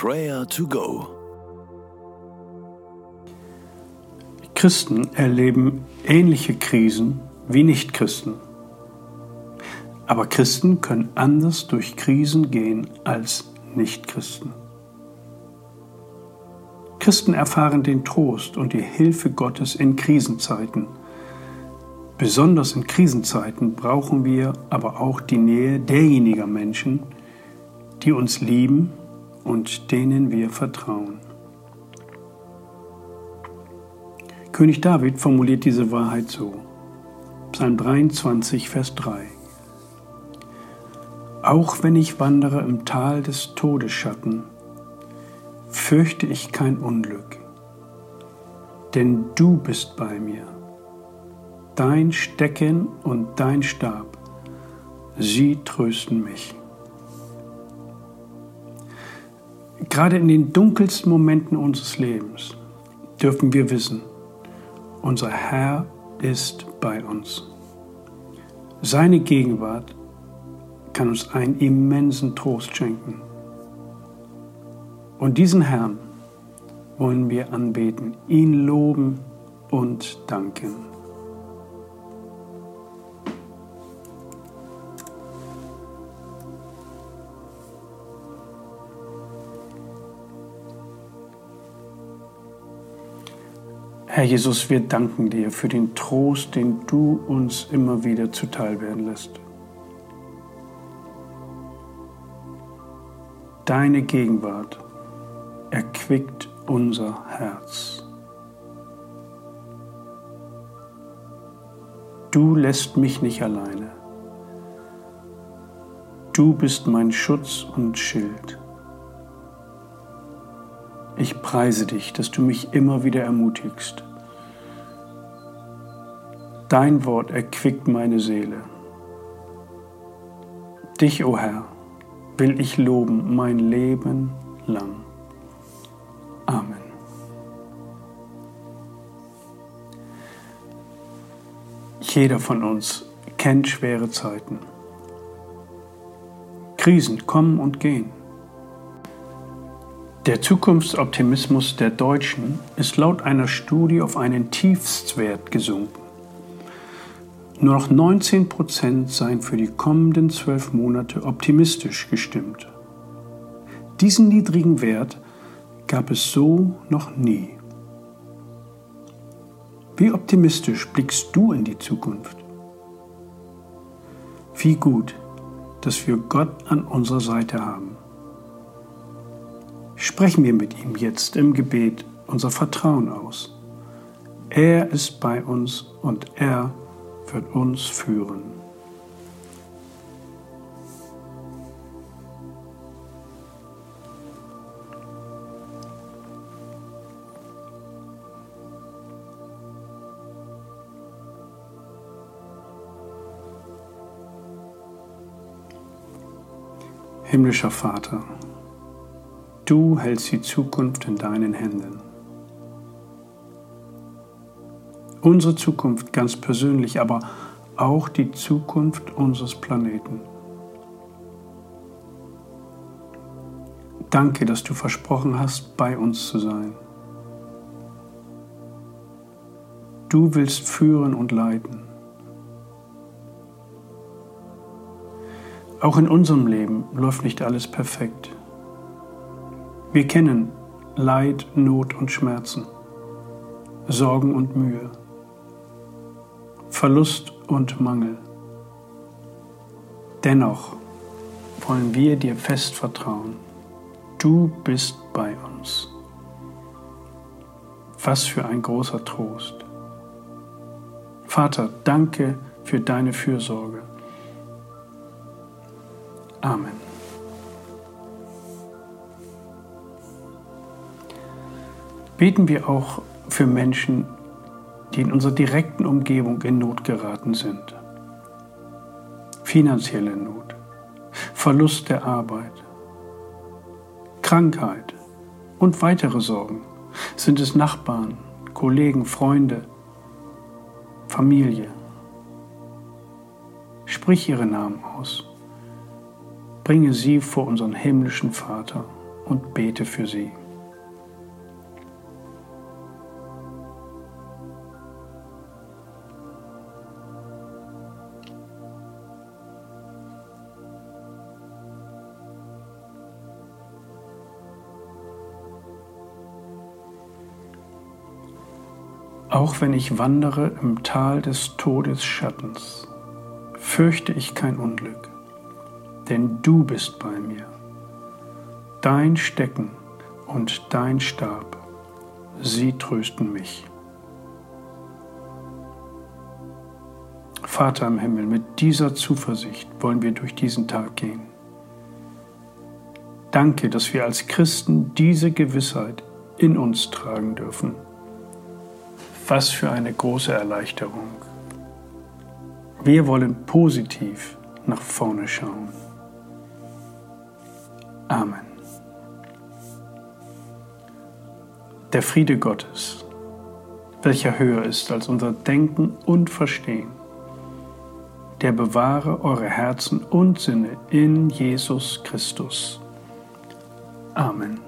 Prayer to Go. Christen erleben ähnliche Krisen wie Nichtchristen. Aber Christen können anders durch Krisen gehen als Nichtchristen. Christen erfahren den Trost und die Hilfe Gottes in Krisenzeiten. Besonders in Krisenzeiten brauchen wir aber auch die Nähe derjenigen Menschen, die uns lieben und denen wir vertrauen. König David formuliert diese Wahrheit so. Psalm 23, Vers 3. Auch wenn ich wandere im Tal des Todesschatten, fürchte ich kein Unglück, denn du bist bei mir. Dein Stecken und dein Stab, sie trösten mich. Gerade in den dunkelsten Momenten unseres Lebens dürfen wir wissen, unser Herr ist bei uns. Seine Gegenwart kann uns einen immensen Trost schenken. Und diesen Herrn wollen wir anbeten, ihn loben und danken. Herr Jesus, wir danken dir für den Trost, den du uns immer wieder zuteil werden lässt. Deine Gegenwart erquickt unser Herz. Du lässt mich nicht alleine. Du bist mein Schutz und Schild. Ich preise dich, dass du mich immer wieder ermutigst. Dein Wort erquickt meine Seele. Dich, o oh Herr, will ich loben mein Leben lang. Amen. Jeder von uns kennt schwere Zeiten. Krisen kommen und gehen. Der Zukunftsoptimismus der Deutschen ist laut einer Studie auf einen Tiefstwert gesunken. Nur noch 19 Prozent seien für die kommenden zwölf Monate optimistisch gestimmt. Diesen niedrigen Wert gab es so noch nie. Wie optimistisch blickst du in die Zukunft? Wie gut, dass wir Gott an unserer Seite haben. Sprechen wir mit ihm jetzt im Gebet unser Vertrauen aus. Er ist bei uns und er wird uns führen. Himmlischer Vater, du hältst die Zukunft in deinen Händen. Unsere Zukunft ganz persönlich, aber auch die Zukunft unseres Planeten. Danke, dass du versprochen hast, bei uns zu sein. Du willst führen und leiten. Auch in unserem Leben läuft nicht alles perfekt. Wir kennen Leid, Not und Schmerzen, Sorgen und Mühe. Verlust und Mangel. Dennoch wollen wir dir fest vertrauen. Du bist bei uns. Was für ein großer Trost. Vater, danke für deine Fürsorge. Amen. Beten wir auch für Menschen, die in unserer direkten Umgebung in Not geraten sind. Finanzielle Not, Verlust der Arbeit, Krankheit und weitere Sorgen. Sind es Nachbarn, Kollegen, Freunde, Familie? Sprich ihre Namen aus. Bringe sie vor unseren himmlischen Vater und bete für sie. Auch wenn ich wandere im Tal des Todesschattens, fürchte ich kein Unglück, denn du bist bei mir. Dein Stecken und dein Stab, sie trösten mich. Vater im Himmel, mit dieser Zuversicht wollen wir durch diesen Tag gehen. Danke, dass wir als Christen diese Gewissheit in uns tragen dürfen. Was für eine große Erleichterung. Wir wollen positiv nach vorne schauen. Amen. Der Friede Gottes, welcher höher ist als unser Denken und Verstehen, der bewahre eure Herzen und Sinne in Jesus Christus. Amen.